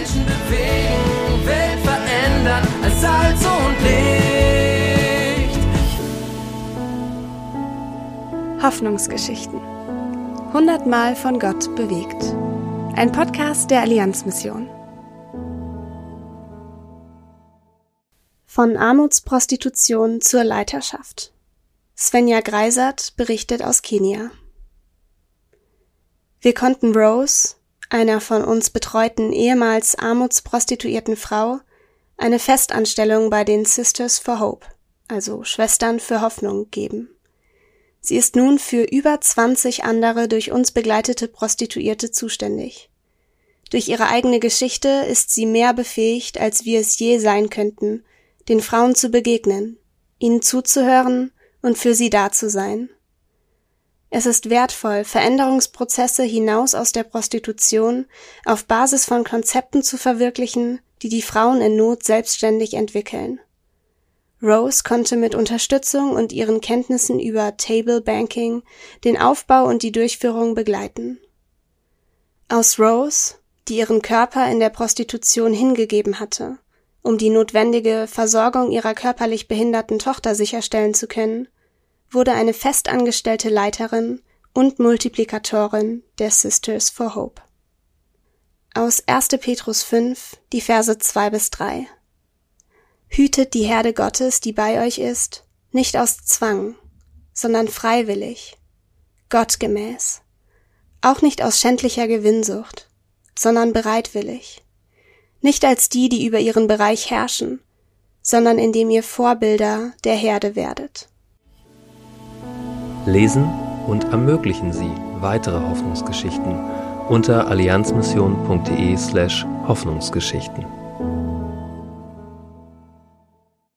Menschen bewegen, Welt verändern als Salz und Licht. Hoffnungsgeschichten. Hundertmal von Gott bewegt. Ein Podcast der Allianzmission. Von Armutsprostitution zur Leiterschaft. Svenja Greisert berichtet aus Kenia. Wir konnten Rose, einer von uns betreuten ehemals armutsprostituierten Frau, eine Festanstellung bei den Sisters for Hope, also Schwestern für Hoffnung, geben. Sie ist nun für über 20 andere durch uns begleitete Prostituierte zuständig. Durch ihre eigene Geschichte ist sie mehr befähigt, als wir es je sein könnten, den Frauen zu begegnen, ihnen zuzuhören und für sie da zu sein. Es ist wertvoll, Veränderungsprozesse hinaus aus der Prostitution auf Basis von Konzepten zu verwirklichen, die die Frauen in Not selbstständig entwickeln. Rose konnte mit Unterstützung und ihren Kenntnissen über Table Banking den Aufbau und die Durchführung begleiten. Aus Rose, die ihren Körper in der Prostitution hingegeben hatte, um die notwendige Versorgung ihrer körperlich behinderten Tochter sicherstellen zu können, wurde eine festangestellte Leiterin und Multiplikatorin der Sisters for Hope. Aus 1. Petrus 5, die Verse 2 bis 3. Hütet die Herde Gottes, die bei euch ist, nicht aus Zwang, sondern freiwillig, gottgemäß, auch nicht aus schändlicher Gewinnsucht, sondern bereitwillig, nicht als die, die über ihren Bereich herrschen, sondern indem ihr Vorbilder der Herde werdet. Lesen und ermöglichen Sie weitere Hoffnungsgeschichten unter allianzmission.de slash Hoffnungsgeschichten.